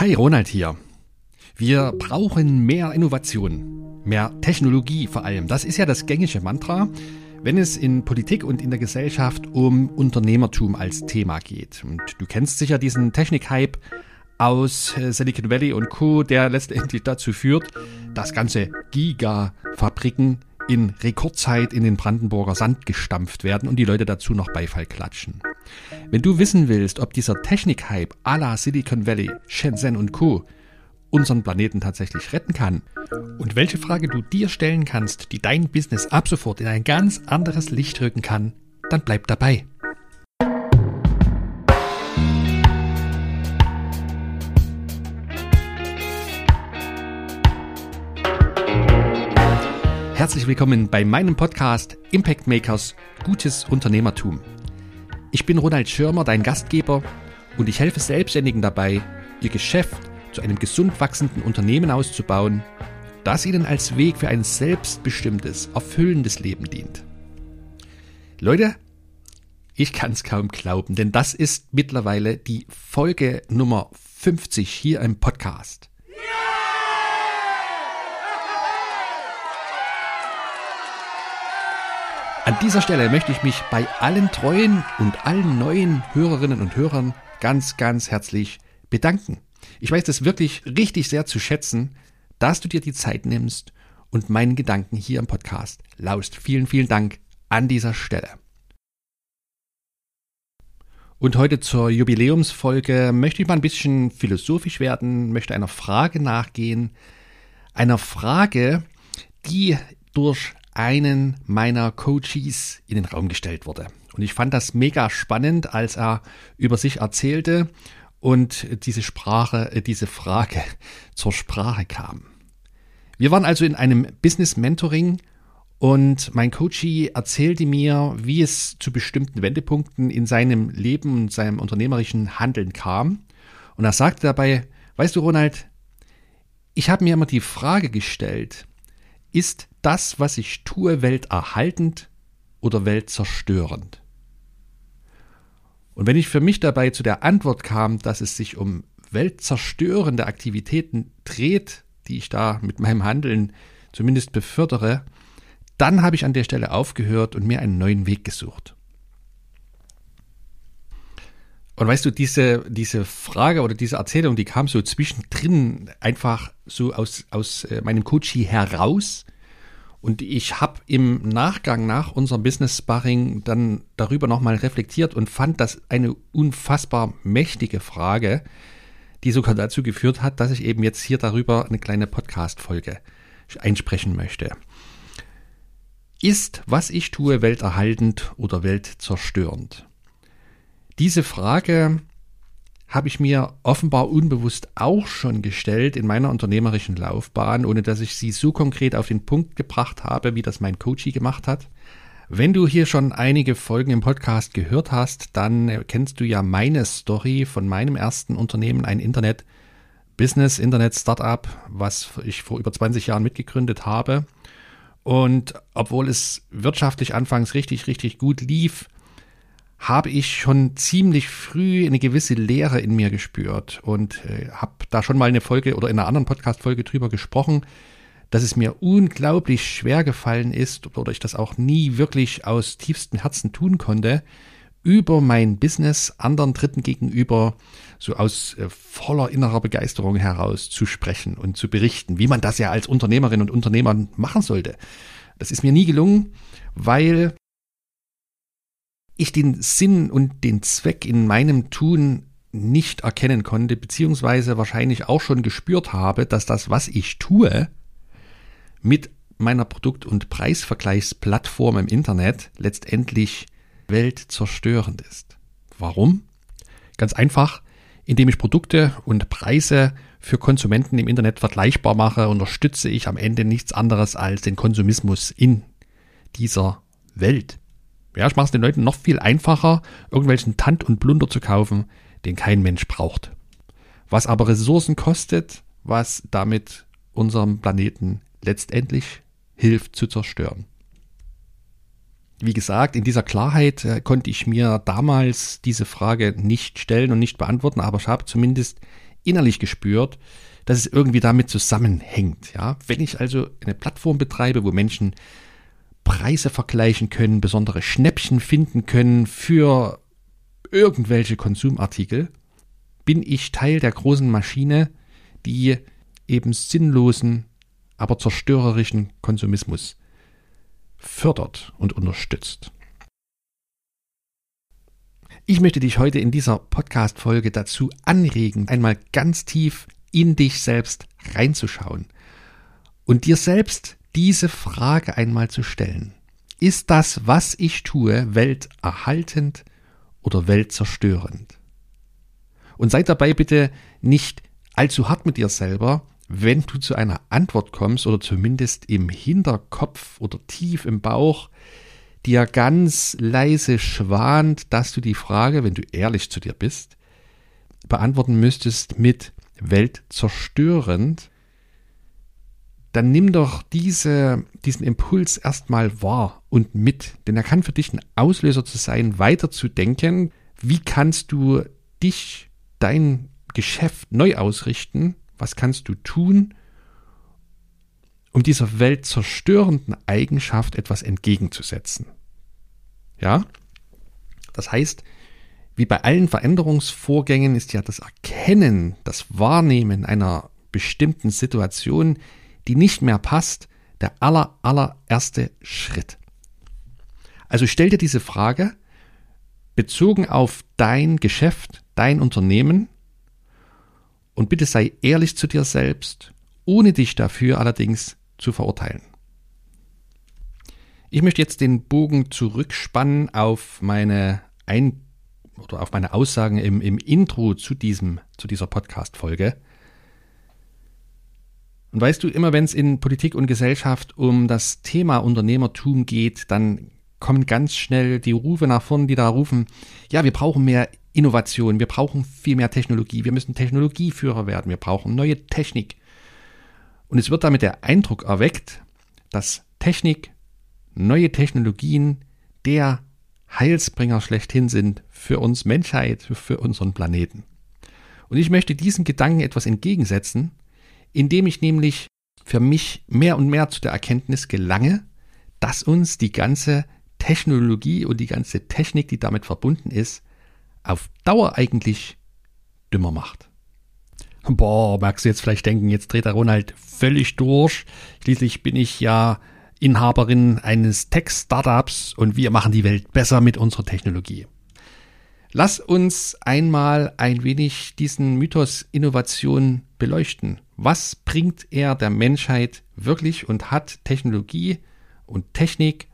Hi, Ronald hier. Wir brauchen mehr Innovation, mehr Technologie vor allem. Das ist ja das gängige Mantra, wenn es in Politik und in der Gesellschaft um Unternehmertum als Thema geht. Und du kennst sicher diesen Technik-Hype aus äh, Silicon Valley und Co., der letztendlich dazu führt, dass ganze Gigafabriken in Rekordzeit in den Brandenburger Sand gestampft werden und die Leute dazu noch Beifall klatschen. Wenn du wissen willst, ob dieser Technik-Hype à la Silicon Valley, Shenzhen und Co. unseren Planeten tatsächlich retten kann und welche Frage du dir stellen kannst, die dein Business ab sofort in ein ganz anderes Licht rücken kann, dann bleib dabei. Herzlich willkommen bei meinem Podcast Impact Makers Gutes Unternehmertum. Ich bin Ronald Schirmer, dein Gastgeber, und ich helfe Selbstständigen dabei, ihr Geschäft zu einem gesund wachsenden Unternehmen auszubauen, das ihnen als Weg für ein selbstbestimmtes, erfüllendes Leben dient. Leute, ich kann es kaum glauben, denn das ist mittlerweile die Folge Nummer 50 hier im Podcast. An dieser Stelle möchte ich mich bei allen treuen und allen neuen Hörerinnen und Hörern ganz, ganz herzlich bedanken. Ich weiß das wirklich richtig sehr zu schätzen, dass du dir die Zeit nimmst und meinen Gedanken hier im Podcast laust. Vielen, vielen Dank an dieser Stelle. Und heute zur Jubiläumsfolge möchte ich mal ein bisschen philosophisch werden, möchte einer Frage nachgehen. Einer Frage, die durch einen meiner Coaches in den Raum gestellt wurde. Und ich fand das mega spannend, als er über sich erzählte und diese Sprache, äh, diese Frage zur Sprache kam. Wir waren also in einem Business Mentoring und mein Coachie erzählte mir, wie es zu bestimmten Wendepunkten in seinem Leben und seinem unternehmerischen Handeln kam. Und er sagte dabei, weißt du, Ronald, ich habe mir immer die Frage gestellt, ist das, was ich tue, welterhaltend oder weltzerstörend? Und wenn ich für mich dabei zu der Antwort kam, dass es sich um weltzerstörende Aktivitäten dreht, die ich da mit meinem Handeln zumindest befördere, dann habe ich an der Stelle aufgehört und mir einen neuen Weg gesucht. Und weißt du, diese, diese Frage oder diese Erzählung, die kam so zwischendrin einfach so aus, aus äh, meinem Coachie heraus. Und ich habe im Nachgang nach unserem Business Sparring dann darüber nochmal reflektiert und fand das eine unfassbar mächtige Frage, die sogar dazu geführt hat, dass ich eben jetzt hier darüber eine kleine Podcast-Folge einsprechen möchte. Ist, was ich tue, welterhaltend oder weltzerstörend? Diese Frage habe ich mir offenbar unbewusst auch schon gestellt in meiner unternehmerischen Laufbahn, ohne dass ich sie so konkret auf den Punkt gebracht habe, wie das mein Coachie gemacht hat. Wenn du hier schon einige Folgen im Podcast gehört hast, dann kennst du ja meine Story von meinem ersten Unternehmen, ein Internet Business, Internet Startup, was ich vor über 20 Jahren mitgegründet habe. Und obwohl es wirtschaftlich anfangs richtig, richtig gut lief, habe ich schon ziemlich früh eine gewisse Leere in mir gespürt und äh, habe da schon mal eine Folge oder in einer anderen Podcast-Folge drüber gesprochen, dass es mir unglaublich schwer gefallen ist oder ich das auch nie wirklich aus tiefstem Herzen tun konnte, über mein Business anderen Dritten gegenüber so aus äh, voller innerer Begeisterung heraus zu sprechen und zu berichten, wie man das ja als Unternehmerin und Unternehmer machen sollte. Das ist mir nie gelungen, weil ich den Sinn und den Zweck in meinem Tun nicht erkennen konnte, beziehungsweise wahrscheinlich auch schon gespürt habe, dass das, was ich tue, mit meiner Produkt- und Preisvergleichsplattform im Internet letztendlich weltzerstörend ist. Warum? Ganz einfach, indem ich Produkte und Preise für Konsumenten im Internet vergleichbar mache, unterstütze ich am Ende nichts anderes als den Konsumismus in dieser Welt. Ja, ich mache es den Leuten noch viel einfacher, irgendwelchen Tand und Blunder zu kaufen, den kein Mensch braucht. Was aber Ressourcen kostet, was damit unserem Planeten letztendlich hilft zu zerstören. Wie gesagt, in dieser Klarheit äh, konnte ich mir damals diese Frage nicht stellen und nicht beantworten, aber ich habe zumindest innerlich gespürt, dass es irgendwie damit zusammenhängt. Ja, wenn ich also eine Plattform betreibe, wo Menschen Preise vergleichen können, besondere Schnäppchen finden können für irgendwelche Konsumartikel, bin ich Teil der großen Maschine, die eben sinnlosen, aber zerstörerischen Konsumismus fördert und unterstützt. Ich möchte dich heute in dieser Podcast-Folge dazu anregen, einmal ganz tief in dich selbst reinzuschauen und dir selbst diese Frage einmal zu stellen. Ist das, was ich tue, welterhaltend oder weltzerstörend? Und sei dabei bitte nicht allzu hart mit dir selber, wenn du zu einer Antwort kommst oder zumindest im Hinterkopf oder tief im Bauch dir ganz leise schwant, dass du die Frage, wenn du ehrlich zu dir bist, beantworten müsstest mit weltzerstörend, dann nimm doch diese, diesen Impuls erstmal wahr und mit, denn er kann für dich ein Auslöser zu sein, weiterzudenken, wie kannst du dich, dein Geschäft neu ausrichten, was kannst du tun, um dieser weltzerstörenden Eigenschaft etwas entgegenzusetzen. Ja? Das heißt, wie bei allen Veränderungsvorgängen ist ja das Erkennen, das Wahrnehmen einer bestimmten Situation, die nicht mehr passt, der aller, allererste Schritt. Also stell dir diese Frage bezogen auf dein Geschäft, dein Unternehmen und bitte sei ehrlich zu dir selbst, ohne dich dafür allerdings zu verurteilen. Ich möchte jetzt den Bogen zurückspannen auf meine Ein oder auf meine Aussagen im, im Intro zu diesem, zu dieser Podcast-Folge. Und weißt du, immer wenn es in Politik und Gesellschaft um das Thema Unternehmertum geht, dann kommen ganz schnell die Rufe nach vorn, die da rufen, ja, wir brauchen mehr Innovation, wir brauchen viel mehr Technologie, wir müssen Technologieführer werden, wir brauchen neue Technik. Und es wird damit der Eindruck erweckt, dass Technik neue Technologien der Heilsbringer schlechthin sind für uns Menschheit, für unseren Planeten. Und ich möchte diesem Gedanken etwas entgegensetzen, indem ich nämlich für mich mehr und mehr zu der Erkenntnis gelange, dass uns die ganze Technologie und die ganze Technik, die damit verbunden ist, auf Dauer eigentlich dümmer macht. Boah, magst du jetzt vielleicht denken, jetzt dreht der Ronald völlig durch. Schließlich bin ich ja Inhaberin eines Tech-Startups und wir machen die Welt besser mit unserer Technologie. Lass uns einmal ein wenig diesen Mythos Innovation beleuchten. Was bringt er der Menschheit wirklich und hat Technologie und Technik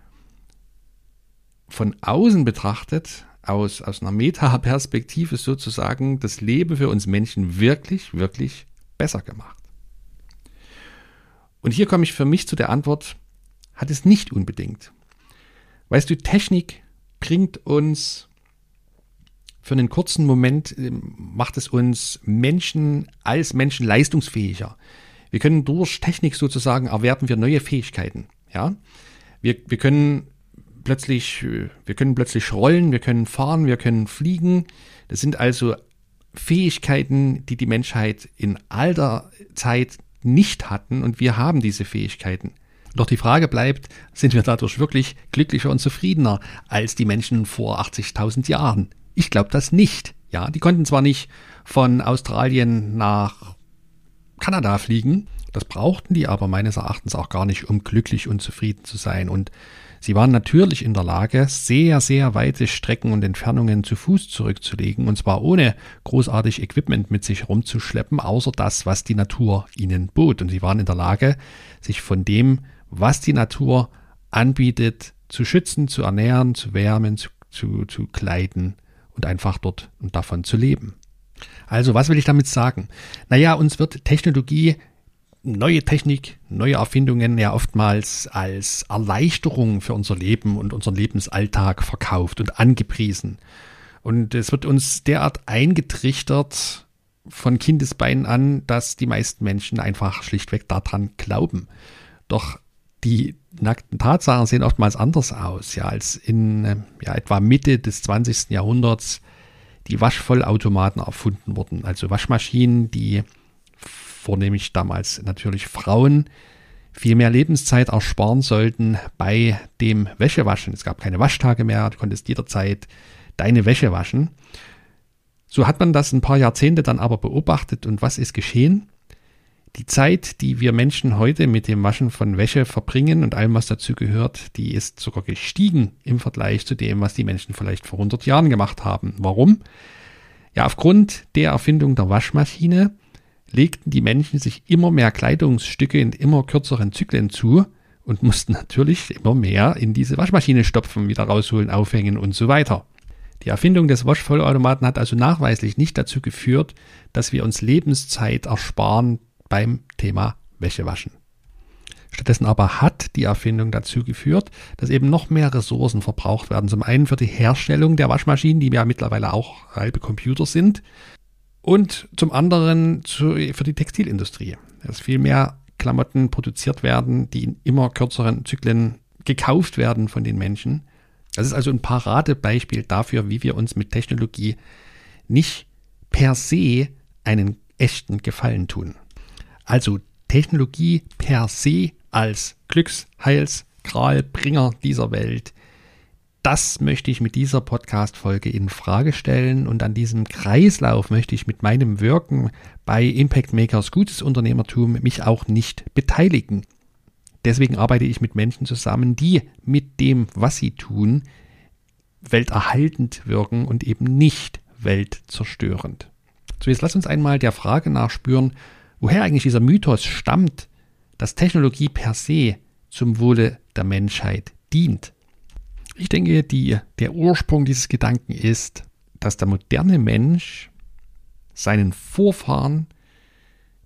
von außen betrachtet, aus, aus einer Meta-Perspektive sozusagen, das Leben für uns Menschen wirklich, wirklich besser gemacht? Und hier komme ich für mich zu der Antwort, hat es nicht unbedingt. Weißt du, Technik bringt uns für einen kurzen Moment, äh, macht es uns Menschen als Menschen leistungsfähiger. Wir können durch Technik sozusagen erwerben wir neue Fähigkeiten. Ja, wir, wir können plötzlich, äh, wir können plötzlich rollen, wir können fahren, wir können fliegen. Das sind also Fähigkeiten, die die Menschheit in alter Zeit nicht hatten und wir haben diese Fähigkeiten. Doch die Frage bleibt, sind wir dadurch wirklich glücklicher und zufriedener als die Menschen vor 80.000 Jahren? Ich glaube das nicht. Ja, die konnten zwar nicht von Australien nach Kanada fliegen, das brauchten die aber meines Erachtens auch gar nicht, um glücklich und zufrieden zu sein. Und sie waren natürlich in der Lage, sehr, sehr weite Strecken und Entfernungen zu Fuß zurückzulegen, und zwar ohne großartig Equipment mit sich rumzuschleppen, außer das, was die Natur ihnen bot. Und sie waren in der Lage, sich von dem was die Natur anbietet, zu schützen, zu ernähren, zu wärmen, zu, zu, zu kleiden und einfach dort und davon zu leben. Also, was will ich damit sagen? Naja, uns wird Technologie, neue Technik, neue Erfindungen ja oftmals als Erleichterung für unser Leben und unseren Lebensalltag verkauft und angepriesen. Und es wird uns derart eingetrichtert von Kindesbeinen an, dass die meisten Menschen einfach schlichtweg daran glauben. Doch die nackten Tatsachen sehen oftmals anders aus, ja, als in ja, etwa Mitte des 20. Jahrhunderts die Waschvollautomaten erfunden wurden. Also Waschmaschinen, die vornehmlich damals natürlich Frauen viel mehr Lebenszeit ersparen sollten bei dem Wäschewaschen. Es gab keine Waschtage mehr, du konntest jederzeit deine Wäsche waschen. So hat man das ein paar Jahrzehnte dann aber beobachtet und was ist geschehen? Die Zeit, die wir Menschen heute mit dem Waschen von Wäsche verbringen und allem, was dazu gehört, die ist sogar gestiegen im Vergleich zu dem, was die Menschen vielleicht vor 100 Jahren gemacht haben. Warum? Ja, aufgrund der Erfindung der Waschmaschine legten die Menschen sich immer mehr Kleidungsstücke in immer kürzeren Zyklen zu und mussten natürlich immer mehr in diese Waschmaschine stopfen, wieder rausholen, aufhängen und so weiter. Die Erfindung des Waschvollautomaten hat also nachweislich nicht dazu geführt, dass wir uns Lebenszeit ersparen beim Thema Wäschewaschen. Stattdessen aber hat die Erfindung dazu geführt, dass eben noch mehr Ressourcen verbraucht werden. Zum einen für die Herstellung der Waschmaschinen, die ja mittlerweile auch halbe Computer sind, und zum anderen für die Textilindustrie. Dass viel mehr Klamotten produziert werden, die in immer kürzeren Zyklen gekauft werden von den Menschen. Das ist also ein Paradebeispiel dafür, wie wir uns mit Technologie nicht per se einen echten Gefallen tun. Also Technologie per se als Glücks-, Heils-, Kralbringer dieser Welt, das möchte ich mit dieser Podcast-Folge in Frage stellen und an diesem Kreislauf möchte ich mit meinem Wirken bei Impact Makers Gutes Unternehmertum mich auch nicht beteiligen. Deswegen arbeite ich mit Menschen zusammen, die mit dem, was sie tun, welterhaltend wirken und eben nicht weltzerstörend. So, jetzt lass uns einmal der Frage nachspüren, woher eigentlich dieser Mythos stammt, dass Technologie per se zum Wohle der Menschheit dient. Ich denke, die, der Ursprung dieses Gedanken ist, dass der moderne Mensch seinen Vorfahren,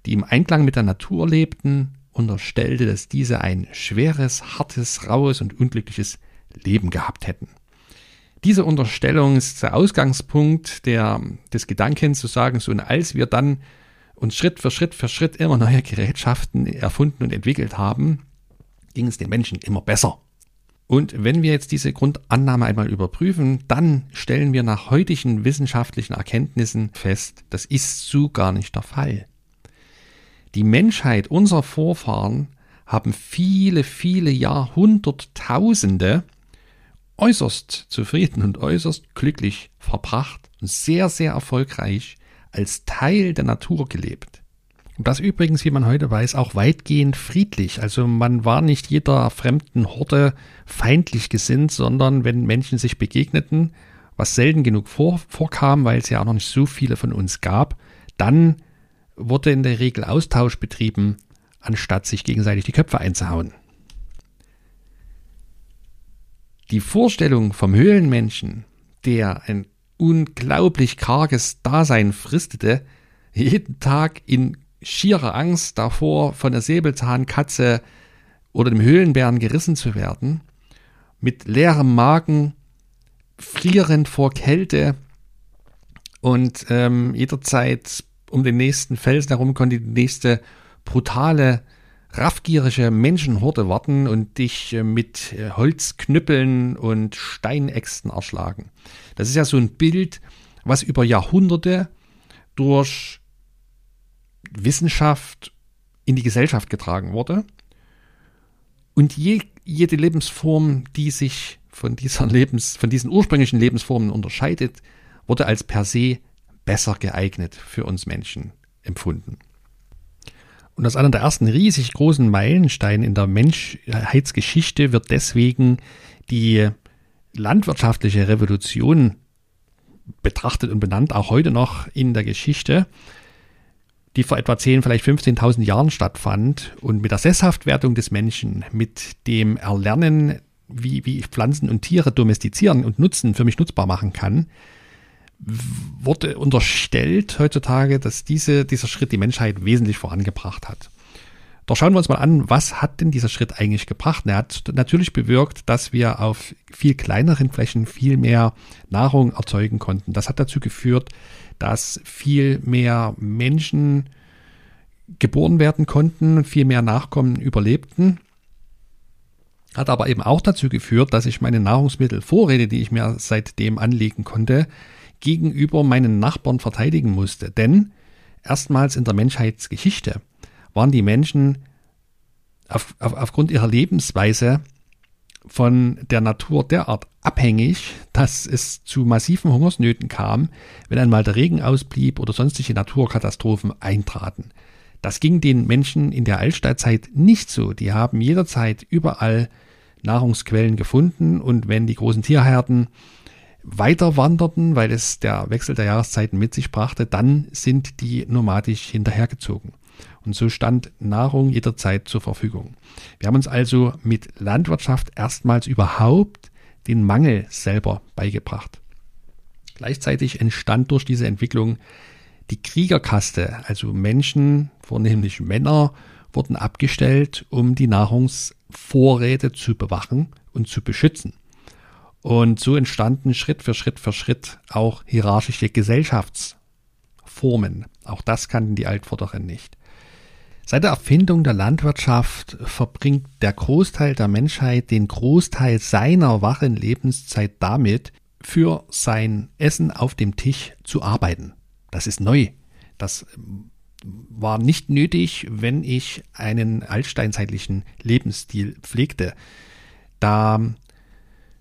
die im Einklang mit der Natur lebten, unterstellte, dass diese ein schweres, hartes, raues und unglückliches Leben gehabt hätten. Diese Unterstellung ist der Ausgangspunkt der, des Gedankens zu sagen, so und als wir dann uns Schritt für Schritt für Schritt immer neue Gerätschaften erfunden und entwickelt haben, ging es den Menschen immer besser. Und wenn wir jetzt diese Grundannahme einmal überprüfen, dann stellen wir nach heutigen wissenschaftlichen Erkenntnissen fest, das ist so gar nicht der Fall. Die Menschheit, unserer Vorfahren, haben viele, viele Jahrhunderttausende äußerst zufrieden und äußerst glücklich verbracht und sehr, sehr erfolgreich als Teil der Natur gelebt. Und das übrigens, wie man heute weiß, auch weitgehend friedlich. Also man war nicht jeder fremden Horde feindlich gesinnt, sondern wenn Menschen sich begegneten, was selten genug vor, vorkam, weil es ja auch noch nicht so viele von uns gab, dann wurde in der Regel Austausch betrieben, anstatt sich gegenseitig die Köpfe einzuhauen. Die Vorstellung vom Höhlenmenschen, der ein unglaublich karges Dasein fristete, jeden Tag in schierer Angst davor, von der Säbelzahnkatze oder dem Höhlenbären gerissen zu werden, mit leerem Magen, frierend vor Kälte und ähm, jederzeit um den nächsten Felsen herum konnte die nächste brutale, raffgierige Menschenhorde warten und dich äh, mit äh, Holzknüppeln und Steinäxten erschlagen. Das ist ja so ein Bild, was über Jahrhunderte durch Wissenschaft in die Gesellschaft getragen wurde. Und je, jede Lebensform, die sich von, dieser Lebens, von diesen ursprünglichen Lebensformen unterscheidet, wurde als per se besser geeignet für uns Menschen empfunden. Und als einer der ersten riesig großen Meilensteine in der Menschheitsgeschichte wird deswegen die landwirtschaftliche Revolution betrachtet und benannt, auch heute noch in der Geschichte die vor etwa 10, vielleicht 15.000 Jahren stattfand und mit der Sesshaftwerdung des Menschen, mit dem Erlernen, wie, wie ich Pflanzen und Tiere domestizieren und nutzen, für mich nutzbar machen kann, wurde unterstellt heutzutage, dass diese, dieser Schritt die Menschheit wesentlich vorangebracht hat. Doch schauen wir uns mal an, was hat denn dieser Schritt eigentlich gebracht? Er hat natürlich bewirkt, dass wir auf viel kleineren Flächen viel mehr Nahrung erzeugen konnten. Das hat dazu geführt, dass viel mehr Menschen geboren werden konnten, viel mehr Nachkommen überlebten. Hat aber eben auch dazu geführt, dass ich meine Nahrungsmittelvorräte, die ich mir seitdem anlegen konnte, gegenüber meinen Nachbarn verteidigen musste. Denn erstmals in der Menschheitsgeschichte waren die Menschen auf, auf, aufgrund ihrer Lebensweise von der Natur derart abhängig, dass es zu massiven Hungersnöten kam, wenn einmal der Regen ausblieb oder sonstige Naturkatastrophen eintraten. Das ging den Menschen in der Altstadtzeit nicht so. Die haben jederzeit überall Nahrungsquellen gefunden und wenn die großen Tierherden weiter wanderten, weil es der Wechsel der Jahreszeiten mit sich brachte, dann sind die nomadisch hinterhergezogen. Und so stand Nahrung jederzeit zur Verfügung. Wir haben uns also mit Landwirtschaft erstmals überhaupt den Mangel selber beigebracht. Gleichzeitig entstand durch diese Entwicklung die Kriegerkaste, also Menschen, vornehmlich Männer, wurden abgestellt, um die Nahrungsvorräte zu bewachen und zu beschützen. Und so entstanden Schritt für Schritt für Schritt auch hierarchische Gesellschaftsformen. Auch das kannten die Altvorderen nicht. Seit der Erfindung der Landwirtschaft verbringt der Großteil der Menschheit den Großteil seiner wachen Lebenszeit damit, für sein Essen auf dem Tisch zu arbeiten. Das ist neu. Das war nicht nötig, wenn ich einen altsteinzeitlichen Lebensstil pflegte. Da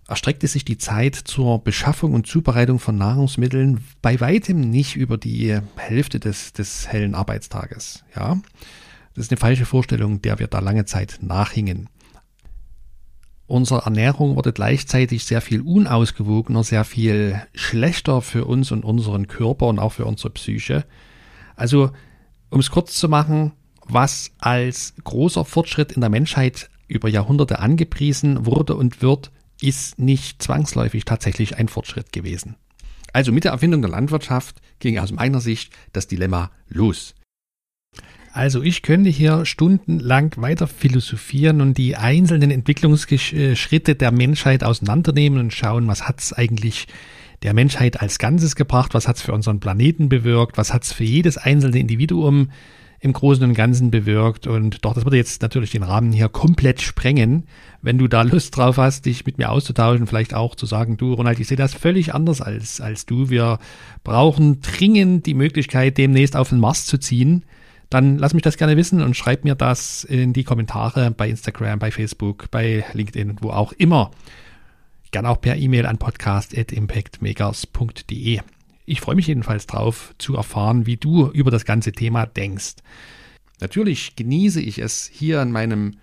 erstreckte sich die Zeit zur Beschaffung und Zubereitung von Nahrungsmitteln bei weitem nicht über die Hälfte des, des hellen Arbeitstages. Ja, das ist eine falsche Vorstellung, der wir da lange Zeit nachhingen. Unsere Ernährung wurde gleichzeitig sehr viel unausgewogener, sehr viel schlechter für uns und unseren Körper und auch für unsere Psyche. Also, um es kurz zu machen, was als großer Fortschritt in der Menschheit über Jahrhunderte angepriesen wurde und wird, ist nicht zwangsläufig tatsächlich ein Fortschritt gewesen. Also mit der Erfindung der Landwirtschaft ging aus meiner Sicht das Dilemma los. Also ich könnte hier stundenlang weiter philosophieren und die einzelnen Entwicklungsschritte der Menschheit auseinandernehmen und schauen, was hat es eigentlich der Menschheit als Ganzes gebracht, was hat es für unseren Planeten bewirkt, was hat es für jedes einzelne Individuum im Großen und Ganzen bewirkt. Und doch, das würde jetzt natürlich den Rahmen hier komplett sprengen. Wenn du da Lust drauf hast, dich mit mir auszutauschen, vielleicht auch zu sagen, du Ronald, ich sehe das völlig anders als, als du. Wir brauchen dringend die Möglichkeit, demnächst auf den Mars zu ziehen dann lass mich das gerne wissen und schreib mir das in die Kommentare bei Instagram, bei Facebook, bei LinkedIn, wo auch immer. Gerne auch per E-Mail an podcast.impactmakers.de. Ich freue mich jedenfalls drauf zu erfahren, wie du über das ganze Thema denkst. Natürlich genieße ich es, hier an meinem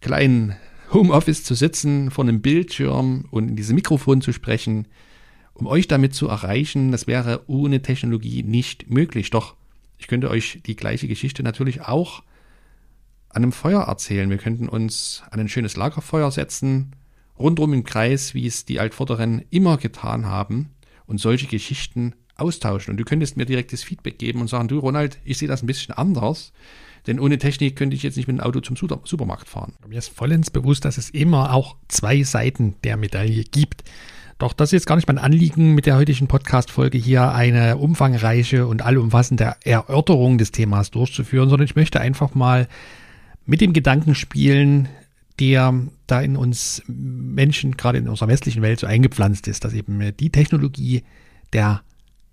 kleinen Homeoffice zu sitzen, vor einem Bildschirm und in diesem Mikrofon zu sprechen, um euch damit zu erreichen. Das wäre ohne Technologie nicht möglich. Doch ich könnte euch die gleiche Geschichte natürlich auch an einem Feuer erzählen. Wir könnten uns an ein schönes Lagerfeuer setzen, rundum im Kreis, wie es die Altvorderen immer getan haben, und solche Geschichten austauschen. Und du könntest mir direktes Feedback geben und sagen, du Ronald, ich sehe das ein bisschen anders, denn ohne Technik könnte ich jetzt nicht mit dem Auto zum Supermarkt fahren. Mir ist vollends bewusst, dass es immer auch zwei Seiten der Medaille gibt. Doch das ist jetzt gar nicht mein Anliegen, mit der heutigen Podcast-Folge hier eine umfangreiche und allumfassende Erörterung des Themas durchzuführen, sondern ich möchte einfach mal mit dem Gedanken spielen, der da in uns Menschen, gerade in unserer westlichen Welt, so eingepflanzt ist, dass eben die Technologie der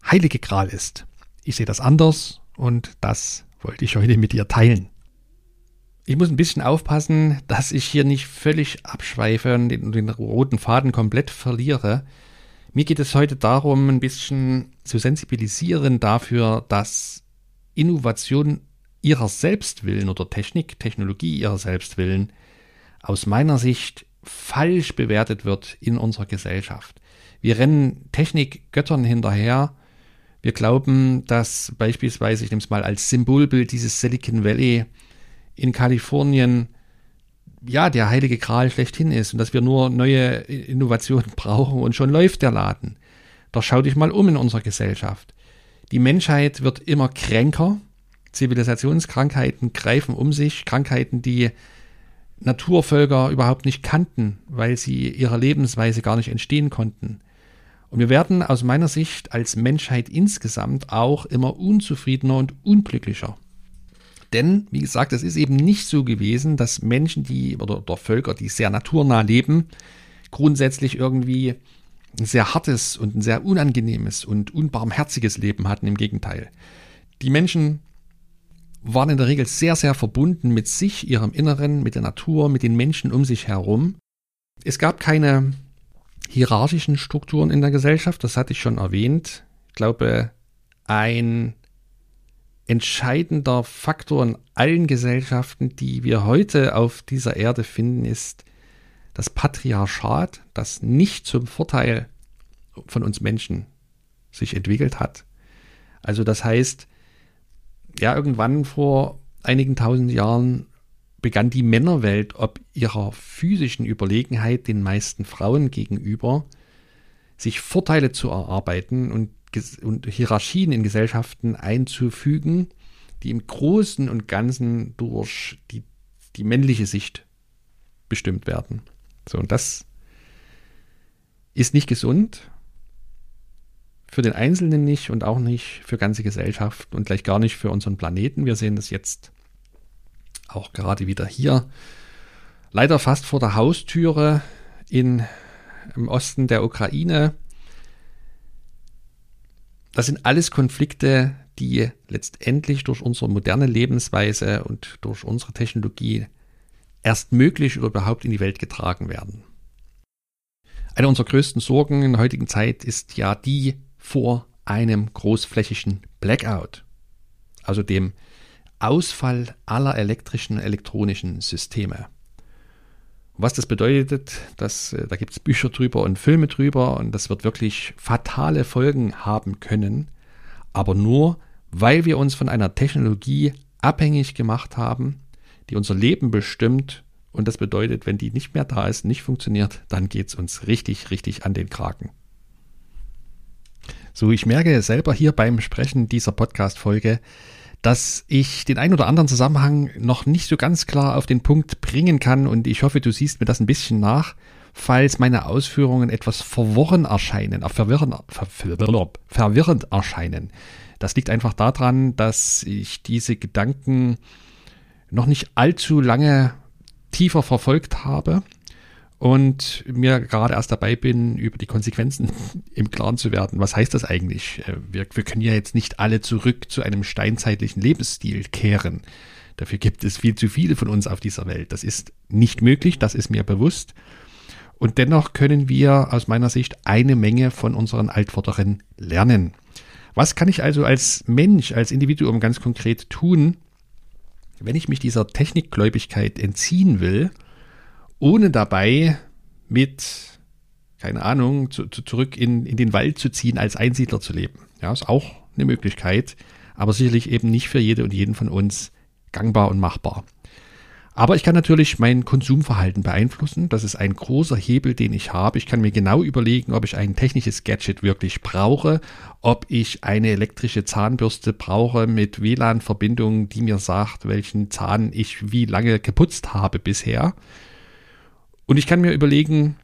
heilige Gral ist. Ich sehe das anders und das wollte ich heute mit dir teilen. Ich muss ein bisschen aufpassen, dass ich hier nicht völlig abschweife und den, den, roten Faden komplett verliere. Mir geht es heute darum, ein bisschen zu sensibilisieren dafür, dass Innovation ihrer Selbstwillen oder Technik, Technologie ihrer Selbstwillen aus meiner Sicht falsch bewertet wird in unserer Gesellschaft. Wir rennen Technikgöttern hinterher. Wir glauben, dass beispielsweise, ich nehme es mal als Symbolbild dieses Silicon Valley, in Kalifornien ja der heilige Gral schlechthin ist und dass wir nur neue Innovationen brauchen und schon läuft der Laden. Doch schau dich mal um in unserer Gesellschaft. Die Menschheit wird immer kränker, Zivilisationskrankheiten greifen um sich, Krankheiten, die Naturvölker überhaupt nicht kannten, weil sie ihrer Lebensweise gar nicht entstehen konnten. Und wir werden aus meiner Sicht als Menschheit insgesamt auch immer unzufriedener und unglücklicher. Denn, wie gesagt, es ist eben nicht so gewesen, dass Menschen, die oder, oder Völker, die sehr naturnah leben, grundsätzlich irgendwie ein sehr hartes und ein sehr unangenehmes und unbarmherziges Leben hatten. Im Gegenteil. Die Menschen waren in der Regel sehr, sehr verbunden mit sich, ihrem Inneren, mit der Natur, mit den Menschen um sich herum. Es gab keine hierarchischen Strukturen in der Gesellschaft, das hatte ich schon erwähnt. Ich glaube, ein entscheidender Faktor in allen Gesellschaften, die wir heute auf dieser Erde finden, ist das Patriarchat, das nicht zum Vorteil von uns Menschen sich entwickelt hat. Also das heißt, ja, irgendwann vor einigen tausend Jahren begann die Männerwelt ob ihrer physischen Überlegenheit den meisten Frauen gegenüber sich Vorteile zu erarbeiten und, und Hierarchien in Gesellschaften einzufügen, die im Großen und Ganzen durch die, die männliche Sicht bestimmt werden. So, und das ist nicht gesund. Für den Einzelnen nicht und auch nicht für ganze Gesellschaft und gleich gar nicht für unseren Planeten. Wir sehen das jetzt auch gerade wieder hier. Leider fast vor der Haustüre in, im Osten der Ukraine. Das sind alles Konflikte, die letztendlich durch unsere moderne Lebensweise und durch unsere Technologie erst möglich oder überhaupt in die Welt getragen werden. Eine unserer größten Sorgen in der heutigen Zeit ist ja die vor einem großflächigen Blackout, also dem Ausfall aller elektrischen elektronischen Systeme. Was das bedeutet, das, äh, da gibt es Bücher drüber und Filme drüber und das wird wirklich fatale Folgen haben können, aber nur, weil wir uns von einer Technologie abhängig gemacht haben, die unser Leben bestimmt. Und das bedeutet, wenn die nicht mehr da ist, nicht funktioniert, dann geht es uns richtig, richtig an den Kragen. So, ich merke selber hier beim Sprechen dieser Podcast-Folge, dass ich den einen oder anderen Zusammenhang noch nicht so ganz klar auf den Punkt bringen kann und ich hoffe, du siehst mir das ein bisschen nach, falls meine Ausführungen etwas verworren erscheinen, äh, verwirrend, ver, verwirrend erscheinen. Das liegt einfach daran, dass ich diese Gedanken noch nicht allzu lange tiefer verfolgt habe und mir gerade erst dabei bin, über die Konsequenzen im Klaren zu werden. Was heißt das eigentlich? Äh, wir, wir können ja jetzt nicht alle zurück zu einem steinzeitlichen Lebensstil kehren. Dafür gibt es viel zu viele von uns auf dieser Welt. Das ist nicht möglich, das ist mir bewusst. Und dennoch können wir aus meiner Sicht eine Menge von unseren Altvorderen lernen. Was kann ich also als Mensch, als Individuum ganz konkret tun, wenn ich mich dieser Technikgläubigkeit entziehen will, ohne dabei mit, keine Ahnung, zu, zu, zurück in, in den Wald zu ziehen, als Einsiedler zu leben. Ja, ist auch eine Möglichkeit, aber sicherlich eben nicht für jede und jeden von uns gangbar und machbar. Aber ich kann natürlich mein Konsumverhalten beeinflussen. Das ist ein großer Hebel, den ich habe. Ich kann mir genau überlegen, ob ich ein technisches Gadget wirklich brauche, ob ich eine elektrische Zahnbürste brauche mit WLAN-Verbindung, die mir sagt, welchen Zahn ich wie lange geputzt habe bisher. Und ich kann mir überlegen,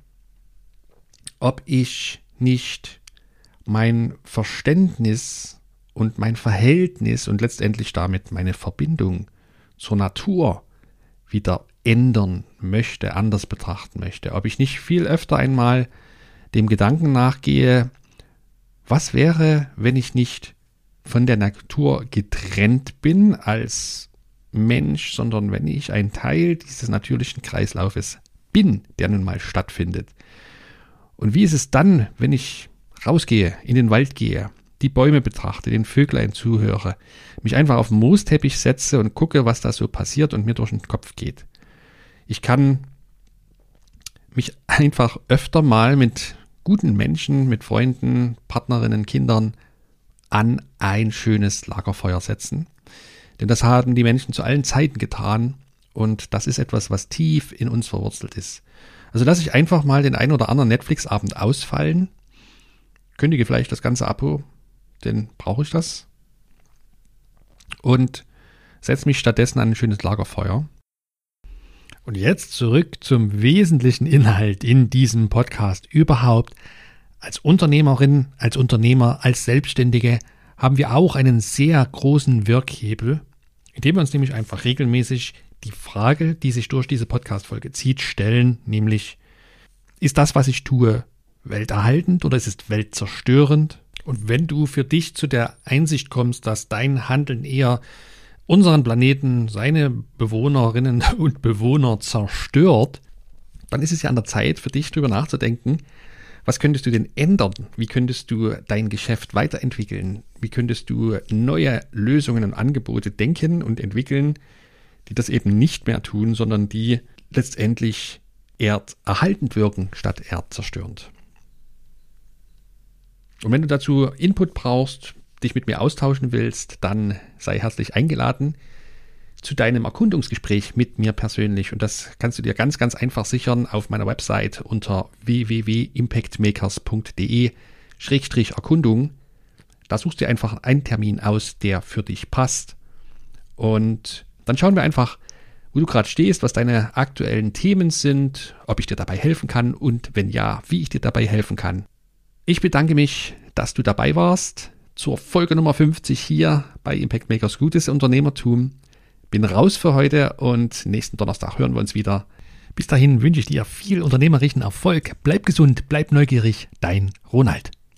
ob ich nicht mein Verständnis und mein Verhältnis und letztendlich damit meine Verbindung zur Natur wieder ändern möchte, anders betrachten möchte. Ob ich nicht viel öfter einmal dem Gedanken nachgehe, was wäre, wenn ich nicht von der Natur getrennt bin als Mensch, sondern wenn ich ein Teil dieses natürlichen Kreislaufes bin, der nun mal stattfindet. Und wie ist es dann, wenn ich rausgehe, in den Wald gehe, die Bäume betrachte, den Vöglein zuhöre, mich einfach auf den Moosteppich setze und gucke, was da so passiert und mir durch den Kopf geht. Ich kann mich einfach öfter mal mit guten Menschen, mit Freunden, Partnerinnen, Kindern an ein schönes Lagerfeuer setzen. Denn das haben die Menschen zu allen Zeiten getan und das ist etwas, was tief in uns verwurzelt ist. Also lasse ich einfach mal den ein oder anderen Netflix-Abend ausfallen, kündige vielleicht das ganze Abo denn brauche ich das. Und setze mich stattdessen an ein schönes Lagerfeuer. Und jetzt zurück zum wesentlichen Inhalt in diesem Podcast überhaupt. Als Unternehmerin, als Unternehmer, als Selbstständige haben wir auch einen sehr großen Wirkhebel, indem wir uns nämlich einfach regelmäßig die Frage, die sich durch diese Podcast-Folge zieht, stellen, nämlich, ist das, was ich tue, welterhaltend oder ist es weltzerstörend? Und wenn du für dich zu der Einsicht kommst, dass dein Handeln eher unseren Planeten, seine Bewohnerinnen und Bewohner zerstört, dann ist es ja an der Zeit für dich darüber nachzudenken, was könntest du denn ändern? Wie könntest du dein Geschäft weiterentwickeln? Wie könntest du neue Lösungen und Angebote denken und entwickeln, die das eben nicht mehr tun, sondern die letztendlich erderhaltend wirken statt erdzerstörend? Und wenn du dazu Input brauchst, dich mit mir austauschen willst, dann sei herzlich eingeladen zu deinem Erkundungsgespräch mit mir persönlich. Und das kannst du dir ganz, ganz einfach sichern auf meiner Website unter www.impactmakers.de-erkundung. Da suchst du einfach einen Termin aus, der für dich passt. Und dann schauen wir einfach, wo du gerade stehst, was deine aktuellen Themen sind, ob ich dir dabei helfen kann und wenn ja, wie ich dir dabei helfen kann. Ich bedanke mich, dass du dabei warst zur Folge Nummer 50 hier bei Impact Makers Gutes Unternehmertum. Bin raus für heute und nächsten Donnerstag hören wir uns wieder. Bis dahin wünsche ich dir viel unternehmerischen Erfolg. Bleib gesund, bleib neugierig. Dein Ronald.